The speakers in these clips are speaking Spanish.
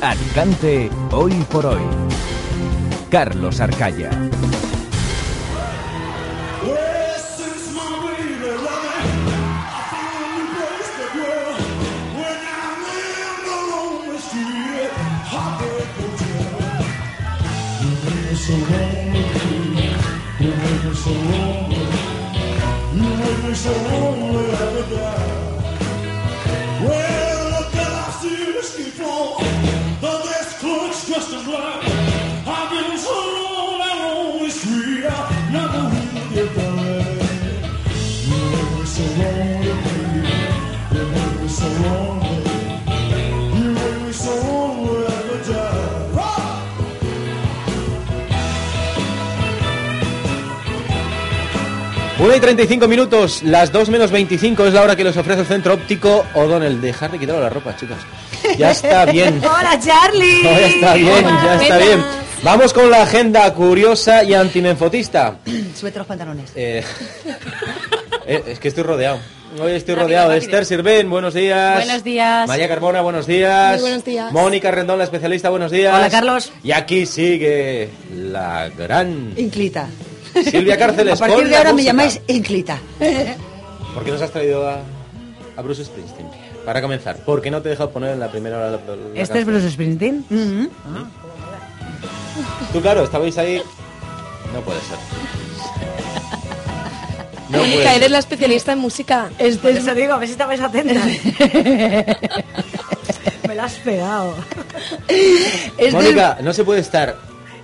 Alicante hoy por hoy. Carlos Arcaya. Y 35 minutos, las 2 menos 25 es la hora que les ofrece el centro óptico O'Donnell. Dejar de quitar la ropa, chicas. Ya está bien. Hola, Charlie. No, ya está bien, ya está bien. Vamos con la agenda curiosa y antimenfotista. Súbete los pantalones. Eh, eh, es que estoy rodeado. Hoy estoy rodeado de Esther Sirven, buenos días. Buenos días. María Carmona, buenos días. Muy buenos días. Mónica Rendón, la especialista, buenos días. Hola, Carlos. Y aquí sigue la gran Inclita. Silvia Cárceles. A partir con de ahora me llamáis Inclita. ¿Por qué nos has traído a, a Bruce Springsteen? Para comenzar, ¿por qué no te he dejado poner en la primera hora la, la ¿Este es? Bruce Springsteen? Mm-hmm. Tú, claro, estabais ahí. No puede ser. No Mónica, puede eres ser. la especialista en música. Este es... Eso digo, a ver si estabais atentas. me la has pegado. Este Mónica, no se puede estar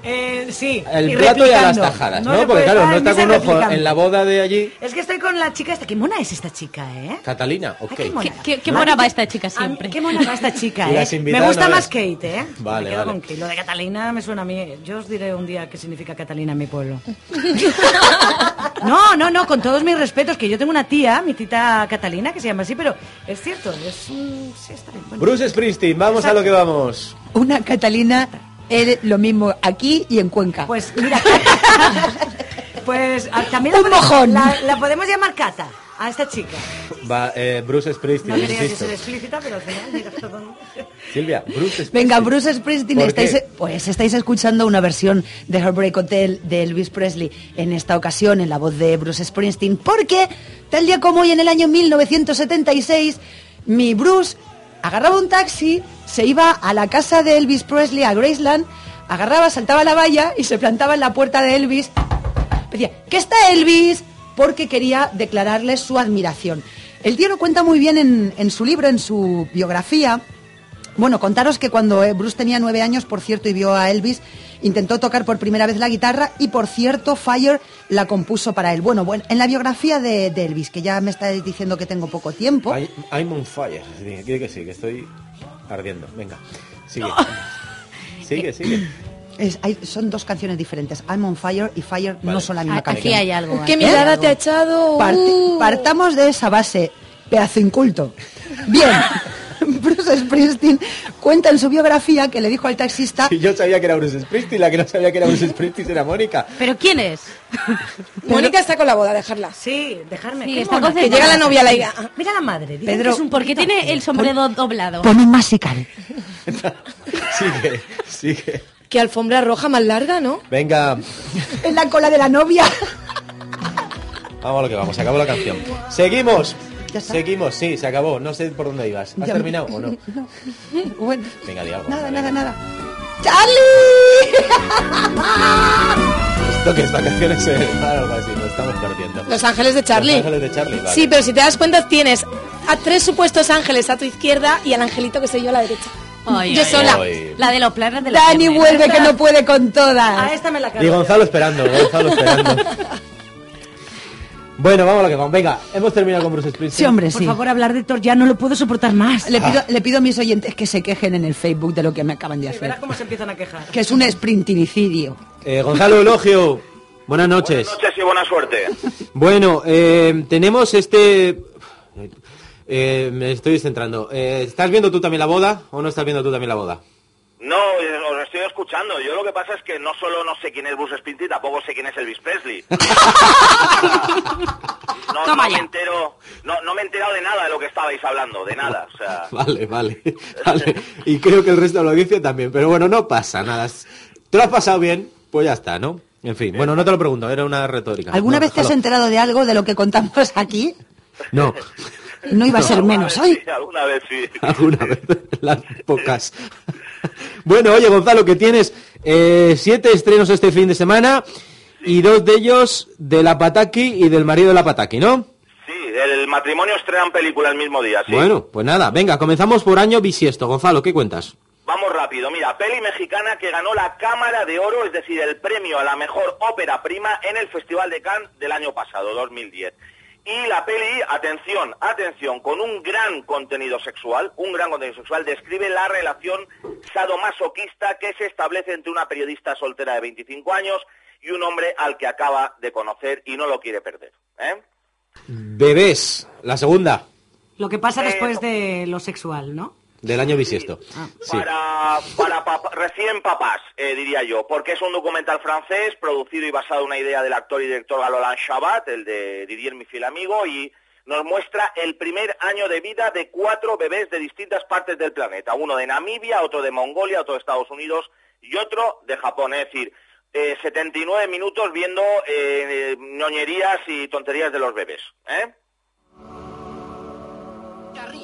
Eh, sí. el y plato y a las tajadas, ¿no? Porque claro, no en está con ojo en la boda de allí. Es que estoy con la chica esta. Qué mona es esta chica, ¿eh? Catalina, ok. Ay, qué mona. ¿Qué, qué A mona mí- va esta chica mí- siempre? Qué mona va esta chica, ¿eh? Me gusta no más ves. Kate, ¿eh? Vale, me quedo vale. con Kate. Lo de Catalina me suena a mí. Yo os diré un día qué significa Catalina en mi pueblo. No, no, no, con todos mis respetos, que yo tengo una tía, mi tita Catalina, que se llama así, pero es cierto, es un... Sí, está bien. bueno. Bruce Springsteen, vamos a lo que vamos. Una Catalina es lo mismo aquí y en Cuenca. Pues mira, pues ah, también la, Un podemos- mojón. La, la podemos llamar Cata, a esta chica. Va, eh, Bruce No Springsteen, quería que insisto. ser explícita, pero al final, mira todo. Silvia, Bruce Springsteen. Venga, Bruce Springsteen, ¿Por estáis, qué? pues estáis escuchando una versión de Heartbreak Hotel de Elvis Presley, en esta ocasión en la voz de Bruce Springsteen, porque tal día como hoy en el año 1976, mi Bruce agarraba un taxi, se iba a la casa de Elvis Presley, a Graceland, agarraba, saltaba la valla y se plantaba en la puerta de Elvis. Decía, ¿qué está Elvis? Porque quería declararle su admiración. El tío lo cuenta muy bien en, en su libro, en su biografía, bueno, contaros que cuando eh, Bruce tenía nueve años, por cierto, y vio a Elvis, intentó tocar por primera vez la guitarra y, por cierto, Fire la compuso para él. Bueno, bueno, en la biografía de, de Elvis, que ya me estáis diciendo que tengo poco tiempo. I- I'm on fire. Sí, quiere que sí, que estoy ardiendo. Venga, sigue. Sigue, sigue. es- hay- son dos canciones diferentes. I'm on Fire y Fire no son la misma Aquí canción. hay algo. ¿Eh? ¿Qué aquí hay mirada algo. te ha echado? Parte- partamos de esa base, pedazo inculto. Bien, Bruce Springsteen cuenta en su biografía que le dijo al taxista... Si yo sabía que era Bruce Springsteen, la que no sabía que era Bruce Springsteen era Mónica. ¿Pero quién es? Mónica está con la boda, dejarla. Sí, dejarme. Sí, está. Que llega la novia a la hija. Mira la madre. dicen Pedro, que es un Porque tiene el sombrero doblado. Pon un masical. Sigue, sigue. Qué alfombra roja más larga, ¿no? Venga, En la cola de la novia. vamos a lo que vamos. Se acabó la canción. Seguimos. ¿Ya está? Seguimos, sí, se acabó. No sé por dónde ibas. ¿Has Ya- terminado o no? Bueno, Venga, di algo. nada, nada, nada. ¡Charlie! Esto que es vacaciones para algo así, lo estamos perdiendo. Los ángeles de Charlie. Los ángeles de Charlie, vale. Sí, pero si te das cuenta, tienes a tres supuestos ángeles a tu izquierda y al angelito que soy yo a la derecha. Ay, Yo ay, sola. Ay. La de los planes de la Dani vuelve que no puede con A todas. esta me la Y. Gonzalo esperando, Gonzalo esperando. Bueno, vamos a lo que vamos. Venga, hemos terminado con Bruce Springsteen. Sí, hombre, Por sí. favor, hablar de Thor ya no lo puedo soportar más. Le pido, le pido a mis oyentes que se quejen en el Facebook de lo que me acaban de hacer. verás cómo se empiezan a quejar. Que es un sprinticidio. Eh, Gonzalo Elogio, buenas noches. Buenas noches y buena suerte. Bueno, eh, tenemos este... Eh, me estoy centrando. Eh, ¿Estás viendo tú también la boda o no estás viendo tú también la boda? No, eh, os estoy escuchando. Yo lo que pasa es que no solo no sé quién es Bruce Springsteen, tampoco sé quién es Elvis Presley. No, no me entero, no, no me he enterado de nada de lo que estabais hablando, de nada. O sea, Vale, vale, vale. Y creo que el resto de la audiencia también. Pero bueno, no pasa nada. ¿Te lo has pasado bien? Pues ya está, ¿no? En fin, bueno, no te lo pregunto, era una retórica. ¿Alguna No, vez te has enterado de algo de lo que contamos aquí? No, No iba a ser menos hoy. sí, alguna vez sí. alguna vez, las pocas. Bueno, oye, Gonzalo, que tienes eh, siete estrenos este fin de semana y dos de ellos de la Pataki y del marido de la Pataki, ¿no? Sí, el matrimonio estrenan película el mismo día, sí. Bueno, pues nada, venga, comenzamos por año bisiesto. Gonzalo, ¿qué cuentas? Vamos rápido, mira, peli mexicana que ganó la Cámara de Oro, es decir, el premio a la mejor ópera prima en el Festival de Cannes del año pasado, 2010. Y la peli, atención, atención, con un gran contenido sexual, un gran contenido sexual, describe la relación sadomasoquista que se establece entre una periodista soltera de 25 años y un hombre al que acaba de conocer y no lo quiere perder. ¿eh? Bebés, la segunda Lo que pasa Eh, después de lo sexual, ¿no? Del año bisiesto. Sí. Para, para papa- recién papás, eh, diría yo, porque es un documental francés producido y basado en una idea del actor y director Galolan Chabat, el de Didier, mi fiel amigo, y nos muestra el primer año de vida de cuatro bebés de distintas partes del planeta. Uno de Namibia, otro de Mongolia, otro de Estados Unidos y otro de Japón. Es decir, eh, 79 minutos viendo eh, ñoñerías y tonterías de los bebés. ¿eh?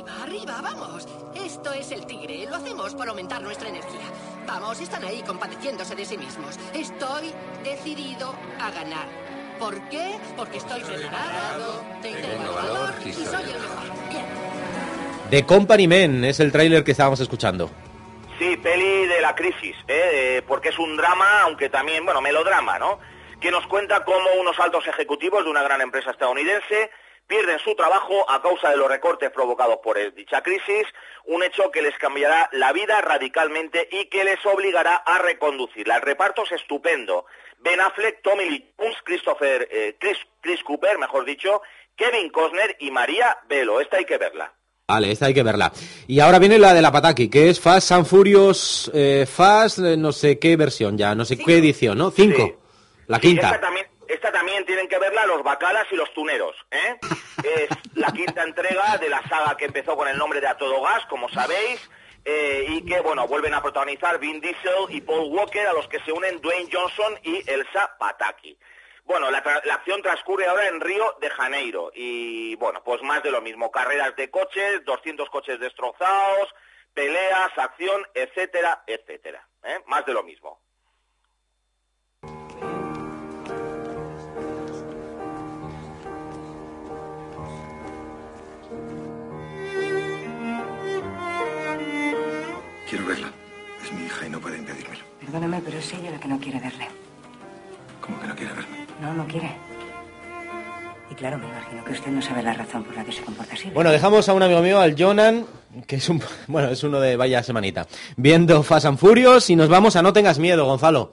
Arriba, arriba, vamos. Esto es el tigre. Lo hacemos por aumentar nuestra energía. Vamos, están ahí compadeciéndose de sí mismos. Estoy decidido a ganar. ¿Por qué? Porque estoy preparado, tengo valor y soy el mejor. Bien. The Company Men es el tráiler que estábamos escuchando. Sí, peli de la crisis, ¿eh? Eh, porque es un drama, aunque también, bueno, melodrama, ¿no? Que nos cuenta cómo unos altos ejecutivos de una gran empresa estadounidense pierden su trabajo a causa de los recortes provocados por dicha crisis, un hecho que les cambiará la vida radicalmente y que les obligará a reconducirla. El reparto es estupendo. Ben Affleck, Tommy Lee Jones, Christopher, eh, Chris, Chris Cooper, mejor dicho, Kevin Costner y María Velo. Esta hay que verla. Vale, esta hay que verla. Y ahora viene la de la Pataki, que es Fast and Furious, eh, Fast, eh, no sé qué versión ya, no sé qué edición, ¿no? Cinco. Sí. La quinta. Esta también tienen que verla los bacalas y los tuneros. ¿eh? es la quinta entrega de la saga que empezó con el nombre de A Todo Gas, como sabéis, eh, y que, bueno, vuelven a protagonizar Vin Diesel y Paul Walker, a los que se unen Dwayne Johnson y Elsa Pataki. Bueno, la, acción transcurre ahora en Río de Janeiro y, bueno, pues más de lo mismo. Carreras de coches, 200 coches destrozados, peleas, acción, etcétera, etcétera. ¿eh? Más de lo mismo. Quiero verla. Es mi hija y no puede impedírmelo. Perdóname, pero es ella la que no quiere verle. ¿Cómo que no quiere verme? No, no quiere. Y claro, me imagino que usted no sabe la razón por la que se comporta así. Bueno, dejamos a un amigo mío, al Jonan, que es un, bueno, es uno de vaya semanita, viendo Fast and Furious y nos vamos a No tengas miedo, Gonzalo.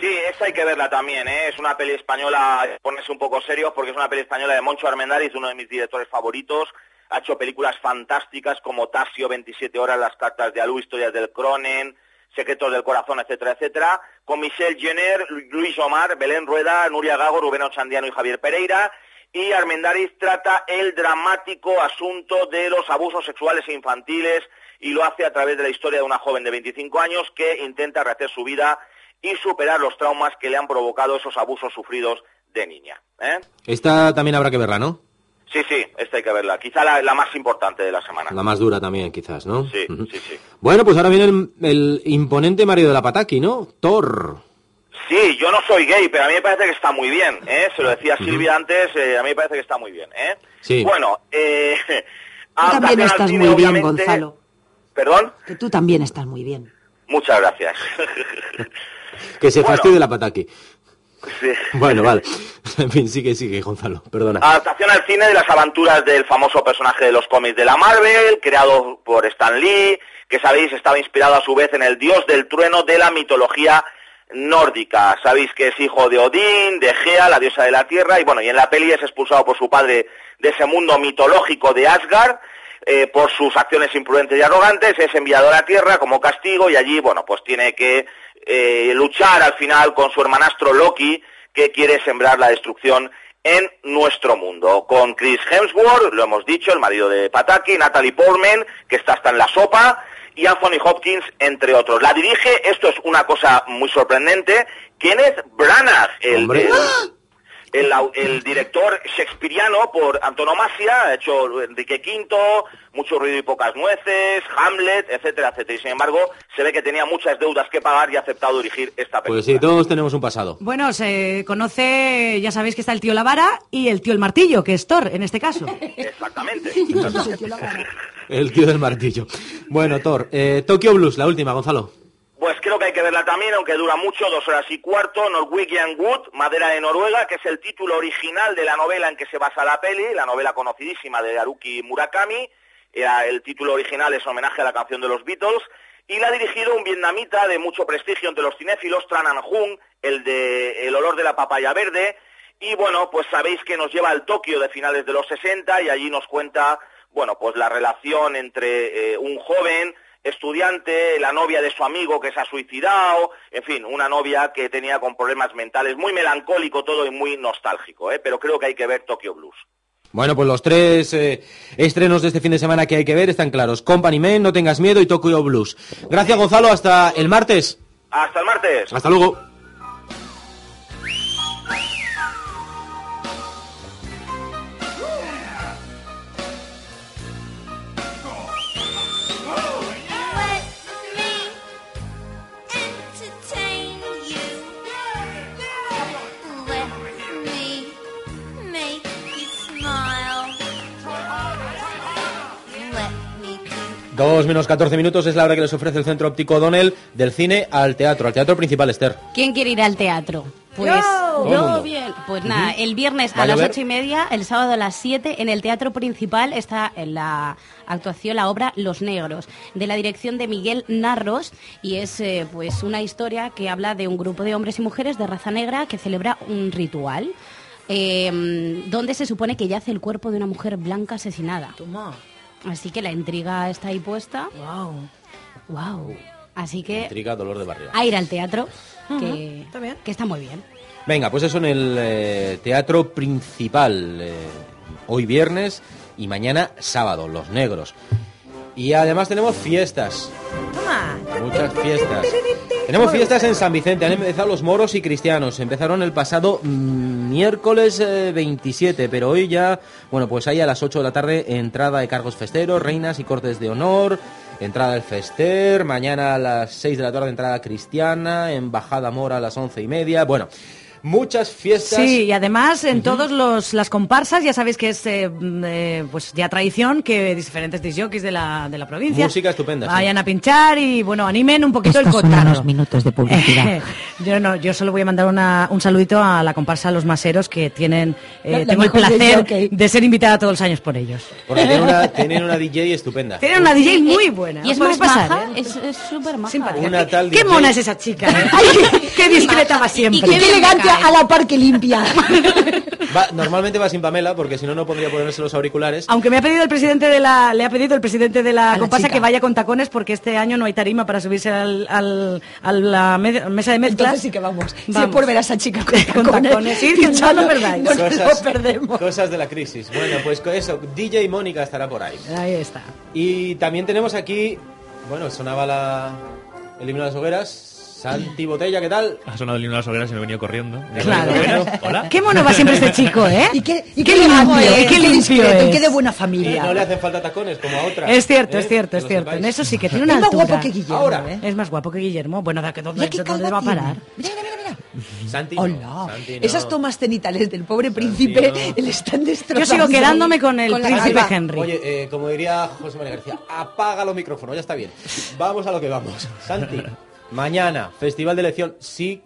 Sí, esa hay que verla también, ¿eh? Es una peli española, ponerse un poco serios porque es una peli española de Moncho Armendáriz, uno de mis directores favoritos. Ha hecho películas fantásticas como Tasio, 27 horas, Las cartas de Alú, Historias del Cronen, Secretos del Corazón, etcétera, etcétera. Con Michelle Jenner, Luis Omar, Belén Rueda, Nuria Gago, Rubén Ochandiano y Javier Pereira. Y Armendáriz trata el dramático asunto de los abusos sexuales e infantiles y lo hace a través de la historia de una joven de 25 años que intenta rehacer su vida y superar los traumas que le han provocado esos abusos sufridos de niña. ¿eh? Esta también habrá que verla, ¿no? Sí, sí, esta hay que verla. Quizá la, la más importante de la semana. La más dura también, quizás, ¿no? Sí, sí, sí. Bueno, pues ahora viene el, el imponente marido de la Pataki, ¿no? Thor. Sí, yo no soy gay, pero a mí me parece que está muy bien. ¿eh? Se lo decía Silvia antes, eh, a mí me parece que está muy bien. ¿eh? Sí. Bueno, eh, Tú también estás cine, muy bien, obviamente- Gonzalo. ¿Perdón? Que tú también estás muy bien. Muchas gracias. Que se Bueno. fastidie la Pataki. Sí. Bueno, vale. En fin, sigue, sigue, Gonzalo, perdona. Adaptación al cine de las aventuras del famoso personaje de los cómics de la Marvel, creado por Stan Lee, que sabéis estaba inspirado a su vez en el dios del trueno de la mitología nórdica. Sabéis que es hijo de Odín, de Gea, la diosa de la tierra, y bueno, y en la peli es expulsado por su padre de ese mundo mitológico de Asgard, eh, por sus acciones imprudentes y arrogantes, es enviado a la tierra como castigo y allí, bueno, pues tiene que eh, luchar al final con su hermanastro Loki, que quiere sembrar la destrucción en nuestro mundo. Con Chris Hemsworth, lo hemos dicho, el marido de Pataki, Natalie Portman, que está hasta en la sopa, y Anthony Hopkins, entre otros. La dirige, esto es una cosa muy sorprendente, Kenneth Branagh, el, Hombre. el- el, director shakespeariano por antonomasia, ha hecho Enrique V, Mucho ruido y pocas nueces, Hamlet, etcétera, etcétera. Y sin embargo, se ve que tenía muchas deudas que pagar y ha aceptado dirigir esta película. Pues sí, todos tenemos un pasado. Bueno, se conoce, ya sabéis que está el tío Lavara y el tío el martillo, que es Thor en este caso. Exactamente. El tío del martillo. Bueno, Thor, eh, Tokyo Blues, la última, Gonzalo. Pues creo que hay que verla también, aunque dura mucho, dos horas y cuarto, Norwegian Wood, Madera de Noruega, que es el título original de la novela en que se basa la peli, la novela conocidísima de Haruki Murakami. Era- el título original es homenaje a la canción de los Beatles. Y la ha dirigido un vietnamita de mucho prestigio entre los cinéfilos, Tran Anh Hung, el de El olor de la papaya verde. Y bueno, pues sabéis que nos lleva al Tokio de finales de los 60 y allí nos cuenta, bueno, pues la relación entre eh, un joven estudiante, la novia de su amigo que se ha suicidado, en fin, una novia que tenía con problemas mentales, muy melancólico todo y muy nostálgico, ¿eh? pero creo que hay que ver Tokyo Blues. Bueno, pues los tres eh, estrenos de este fin de semana que hay que ver están claros. Company Man, No tengas miedo y Tokyo Blues. Gracias, Gonzalo. Hasta el martes. Hasta el martes. Hasta luego. Dos menos 14 minutos es la hora que les ofrece el Centro Óptico O'Donnell del cine al teatro, al teatro principal, Esther. ¿Quién quiere ir al teatro? Pues Yo. Bien. Pues nada, el viernes ¿Va a las ocho y media, el sábado a las siete, en el teatro principal está en la actuación la obra Los Negros, de la dirección de Miguel Narros, y es eh, pues una historia que habla de un grupo de hombres y mujeres de raza negra que celebra un ritual. eh, donde se supone que yace el cuerpo de una mujer blanca asesinada. Así que la intriga está ahí puesta. Wow. Wow. Así que Intriga, dolor de barrio. a ir al teatro, que, está bien. que está muy bien. Venga, pues eso en el eh, teatro principal. eh, hoy viernes y mañana sábado, Los Negros. Y además tenemos fiestas. Muchas fiestas. Tenemos fiestas en San Vicente, han empezado los moros y cristianos. Empezaron el pasado mm, miércoles eh, 27, pero hoy ya, bueno, pues hay a las 8 de la tarde entrada de cargos festeros, reinas y cortes de honor, entrada del fester, mañana a las 6 de la tarde entrada cristiana, embajada mora a las once y media. Bueno, muchas fiestas. Sí, y además en todos los las comparsas ya sabéis que es eh, mm, eh, pues ya tradición que diferentes disjockeys de la, de la provincia Música estupenda. sí. vayan a pinchar y bueno animen un poquito Estos el son cotano. unos minutos de publicidad. yo no, yo solo voy a mandar una- un saludito a la comparsa Los Maseros que tienen eh, La- la tengo el placer de ser invitada todos los años por ellos. Porque tienen una, tienen una DJ estupenda. Tienen una DJ muy buena. Y es ¿os podéis más pasar, maja, eh? es súper maja. Simpática. Una ¿Qué, tal qué DJ. mona es esa chica? ¿eh? Ay, qué, qué discreta va siempre. Y qué elegante a la par que limpia. Va- normalmente va sin Pamela, porque si no, no podría ponerse los auriculares. Aunque me ha pedido el presidente de la, le ha pedido el presidente de la chica. que vaya con tacones porque este año no hay tarima para subirse al, al- a la me- mesa de mezclas. Entonces sí que vamos. Vamos. por ver a esa chica con Con tacones, sí, no lo perdáis. Cosas, perdemos. cosas de la crisis. Bueno, pues con eso, DJ Mónica estará por ahí. Ahí está. Y también tenemos aquí, bueno, sonaba la, el himno de las hogueras. Santi Botella, ¿qué tal? Ha sonado el himno de las hogueras y me he venido corriendo. Claro. Hola. Qué mono va siempre este chico, ¿eh? Y qué, y Qué qué limpio, limpio, ¿eh? Qué limpio discreto, y es. qué de buena Y familia. no le hacen falta tacones como a otra. Es cierto, ¿eh? es cierto, Que es cierto. En eso sí que tiene una Es más altura. guapo que Guillermo, Ahora. ¿eh? Es más guapo que Guillermo. Bueno, ¿de dónde, Mira qué dónde va a parar? Mira, mira, mira, mira. Santi no, Hola. Santi no. Esas tomas cenitales del pobre príncipe no. le están Yo destrozando. sigo quedándome con el Con príncipe. Henry. Oye, eh, como diría José María García, apaga los micrófonos, ya está bien. Vamos a lo que vamos. Santi, mañana, Festival de Elección, sí,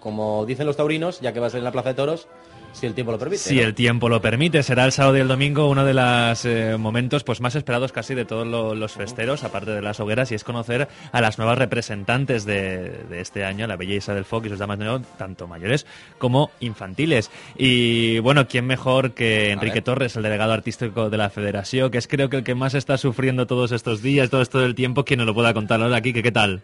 como dicen los taurinos, ya que va a ser en la Plaza de Toros, si el tiempo lo permite. Si ¿no? el tiempo lo permite, será el sábado y el domingo uno de los momentos pues más esperados casi de todos lo- los festeros, aparte de las hogueras, y es conocer a las nuevas representantes de, de este año, la belleza del folk y sus damas de honor, tanto mayores como infantiles. Y bueno, ¿quién mejor que Enrique. Torres, el delegado artístico de la Federación, que es creo que el que más está sufriendo todos estos días, todo esto del tiempo, quien nos lo pueda contar ahora aquí, que qué tal?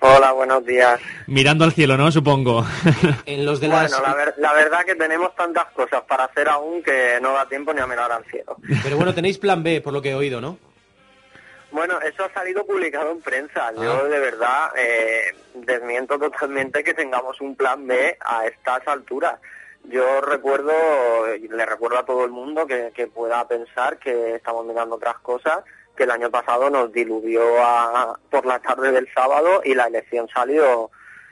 Hola, buenos días. Mirando al cielo, ¿no? Supongo. En los de Bueno, las... la, ver- la verdad que tenemos tantas cosas para hacer aún que no da tiempo ni a mirar al cielo. Pero bueno, tenéis plan B, por lo que he oído, ¿no? Bueno, eso ha salido publicado en prensa. Yo de verdad eh, desmiento totalmente que tengamos un plan B a estas alturas. Yo recuerdo, y le recuerdo a todo el mundo que, que pueda pensar que estamos mirando otras cosas, que el año pasado nos diluvió a- por la tarde del sábado y la elección salió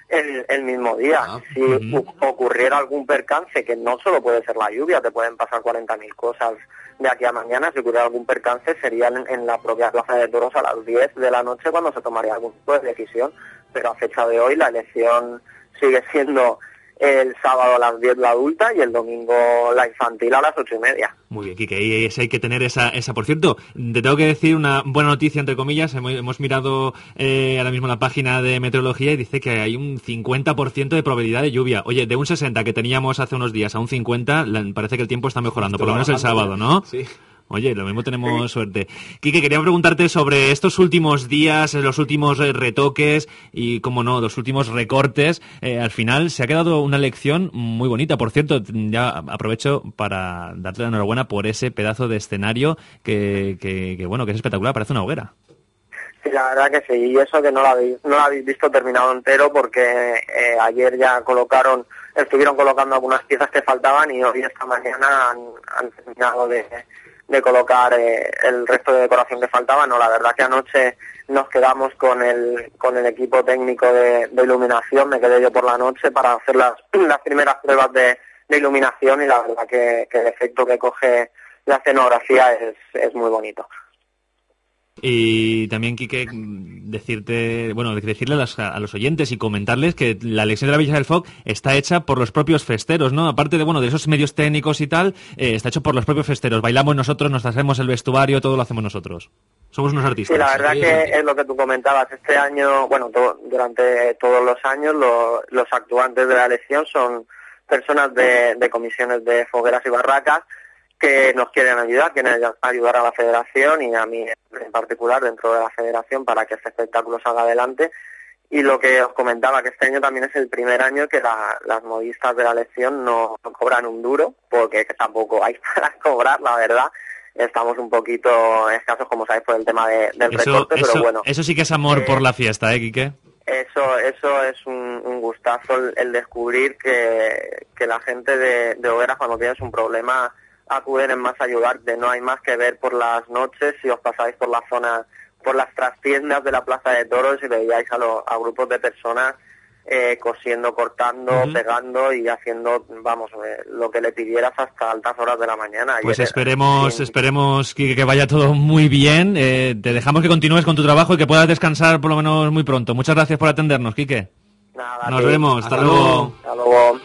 el, el mismo día. si u- ocurriera algún percance, que no solo puede ser la lluvia, te pueden pasar 40.000 cosas de aquí a mañana, si ocurriera algún percance sería en, en la propia Plaza de Toros a las 10 de la noche cuando se tomaría algún tipo de decisión. Pero a fecha de hoy la elección sigue siendo el sábado a las 10 la adulta y el domingo la infantil a las ocho y media. Muy bien, Kike, y ese hay que tener esa, esa. Por cierto, te tengo que decir una buena noticia, entre comillas. Hemos, hemos mirado eh, ahora mismo la página de meteorología y dice que hay un 50% de probabilidad de lluvia. Oye, de un 60 que teníamos hace unos días a un 50, la- parece que el tiempo está mejorando, por lo menos el sábado, ¿no? Sí. Oye, lo mismo tenemos suerte. Quique, quería preguntarte sobre estos últimos días, eh, los últimos eh, retoques y, como no, los últimos recortes. Eh, al final se ha quedado una lección muy bonita. Por cierto, ya aprovecho para darte la enhorabuena por ese pedazo de escenario que, que, que, bueno, que es espectacular, parece una hoguera. Sí, la verdad que sí, y eso que no lo habéis, no lo habéis visto terminado entero porque eh, ayer ya colocaron, estuvieron colocando algunas piezas que faltaban y hoy esta mañana han, terminado de, de colocar eh, el resto de decoración que faltaba. No, la verdad que anoche nos quedamos con el, con el equipo técnico de, de iluminación, me quedé yo por la noche para hacer las, las primeras pruebas de, de iluminación y la verdad que, que el efecto que coge la escenografía es, es muy bonito. Y también, Quique, decirte, bueno, decirle a, las- a los oyentes y comentarles que la lección de la Villa del Foc está hecha por los propios festeros, ¿no? Aparte de, bueno, de esos medios técnicos y tal, eh, está hecho por los propios festeros. Bailamos nosotros, nos hacemos el vestuario, todo lo hacemos nosotros. Somos unos artistas. Sí, la verdad que es lo que tú comentabas. Este año, bueno, to- durante todos los años, lo- los actuantes de la elección son personas de, de comisiones de fogueras y barracas que nos quieren ayudar, quieren ay- ayudar a la federación y a mí en particular dentro de la federación para que este espectáculo salga adelante. Y lo que os comentaba, que este año también es el primer año que la- las modistas de la elección no, no cobran un duro, porque tampoco hay para cobrar, la verdad. Estamos un poquito escasos, como sabéis, por el tema de- del Eso, recorte, eso, pero bueno. eso sí que es amor eh, por la fiesta, ¿eh, Quique? Eso, eso es un, un gustazo el, el descubrir que, que la gente de, de hogueras cuando tienes un problema acuden en más a ayudarte. No hay más que ver por las noches si os pasáis por la zona, por las trastiendas de la Plaza de Toros y veíais a, los a grupos de personas eh, cosiendo, cortando, pegando y haciendo, vamos, eh, lo que le pidieras hasta altas horas de la mañana. Pues Ayer, esperemos, sí, esperemos Quique, que vaya todo muy bien. Eh, te dejamos que continúes con tu trabajo y que puedas descansar por lo menos muy pronto. Muchas gracias por atendernos, Quique. nada, Nos sí. vemos. Hasta, luego. Hasta luego.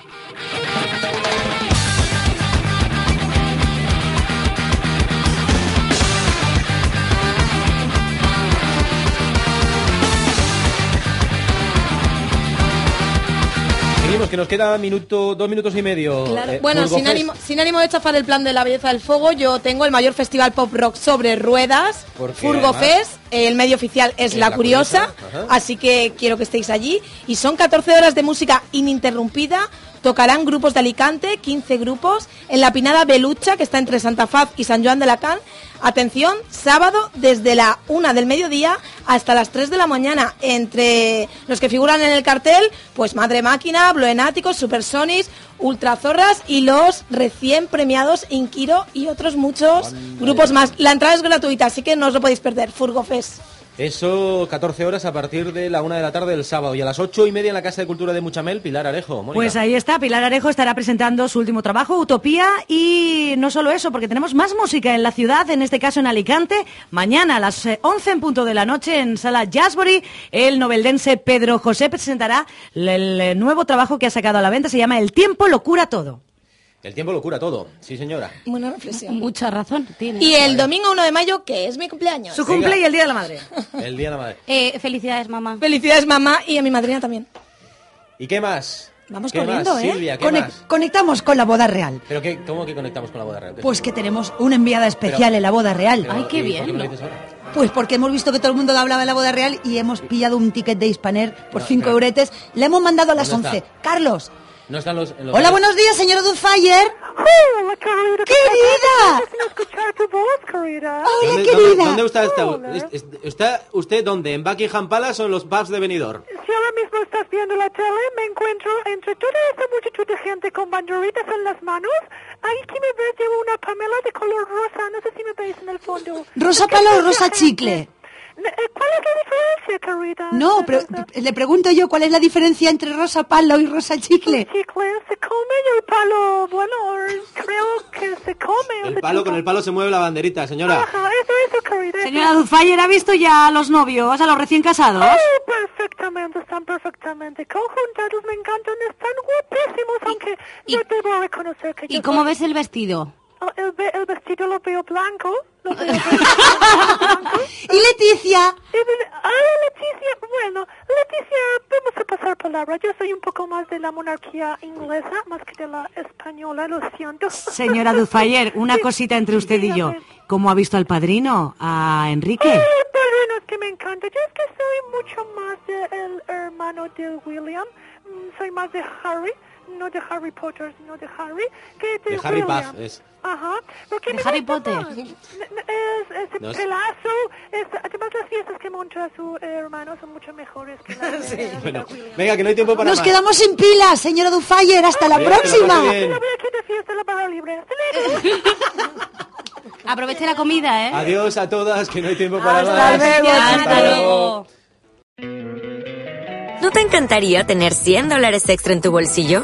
Que nos queda minuto, dos minutos y medio. Claro. Eh, Bueno, sin ánimo, sin ánimo de chafar el plan de la belleza del fuego, yo tengo el mayor festival pop rock sobre ruedas, Furgo Fest. El medio oficial es, La La Curiosa, así que quiero que estéis allí. Y son 14 horas de música ininterrumpida. Tocarán grupos de Alicante, 15 grupos, en la Pinada Belucha, que está entre Santa Faz y San Joan de la Can. Atención, sábado desde la 1 del mediodía hasta las 3 de la mañana. Entre los que figuran en el cartel, pues Madre Máquina, Bloenáticos, Supersonis, Ultrazorras y los recién premiados Inquiro y otros muchos grupos más. La entrada es gratuita, así que no os lo podéis perder. Furgofest. Eso, 14 horas a partir de la una de la tarde del sábado. Y a las ocho y media en la Casa de Cultura de Muchamel, Pilar Arejo. Pues ahí está, Pilar Arejo estará presentando su último trabajo, Utopía, y no solo eso, porque tenemos más música en la ciudad, en este caso en Alicante. Mañana a las eh, 11 en punto de la noche en Sala Jazzbury, el noveldense Pedro José presentará el nuevo trabajo que ha sacado a la venta, se llama El tiempo lo cura todo. El tiempo lo cura todo. Sí, señora. Buena reflexión. Mucha razón tiene. Y el domingo 1 de mayo, que es mi cumpleaños. Su cumple y el Día de la Madre. El Día de la Madre. Eh, felicidades, mamá. Felicidades, mamá, y a mi madrina también. ¿Y qué más? Vamos ¿Qué corriendo, más, ¿eh? Silvia, ¿qué Conec- más? Conectamos con la boda real. ¿Pero qué, cómo que conectamos con la boda real? Pues que tenemos una enviada especial Pero- en la boda real. Pero, ¿y por qué me lo dices ahora? Pues porque hemos visto que todo el mundo hablaba de la boda real y hemos pillado un ticket de Hispaner por No, 5 pero- euretes. Le hemos mandado a las ¿Dónde 11. está? Carlos. No están los... en los Hola, bares. buenos días, señor Dunfire. Hola, querida. ¡Querida! Escuchar tu voz, querida. Hola, ¿Dónde, querida. ¿Dónde, dónde está, está, Hola. es- es- está usted dónde? ¿En Buckingham Palace o en los pubs de Benidorm? Si ahora mismo estás viendo la tele, me encuentro entre toda esta multitud de gente con banderitas en las manos. Aquí me ves, llevo una Pamela de color rosa. No sé si me veis en el fondo. ¿Rosa ¿Qué palo o rosa gente? chicle? ¿Cuál es la diferencia, querida? No, pero le pregunto yo cuál es la diferencia entre rosa palo y rosa chicle. El chicle se come y el palo, bueno, creo que se come. El palo, con el palo se mueve la banderita, señora. Ajá, eso, eso, querida. Señora Duffayer, ¿ha visto ya a los novios, a los recién casados? Oh, perfectamente, están perfectamente conjuntados, me encantan, están guapísimos, aunque yo debo reconocer que ¿Y yo cómo soy- ves el vestido? Oh, el, ve- el vestido lo veo blanco. ¿Y Leticia? Ay, Leticia, bueno, Leticia, vamos a pasar palabra. Yo soy un poco más de la monarquía inglesa, más que de la española, lo siento. Señora Duffayer, una cosita entre usted y yo. ¿Cómo ha visto al padrino, a Enrique? Ay, perdón, es que me encanta. Yo es que soy mucho más del hermano de William. Mm, Soy más de Harry, no de Harry Potter, sino de Harry, que de, De Harry. Puff es. Ajá. Porque ¿De me Harry Potter? más. Es, ese No es- pelazo, es, además las fiestas que monta su hermano son mucho mejores que las de Bueno, venga, que no hay tiempo para Nos más. quedamos sin pilas, señora Dunfire. Hasta la Adiós, que lo próxima. bien. Voy aquí de fiesta en la barra libre. Aproveche la comida, ¿eh? Adiós a todas, que no hay tiempo para Hasta más. luego, Hasta luego. ¿No te encantaría tener 100 dólares extra en tu bolsillo?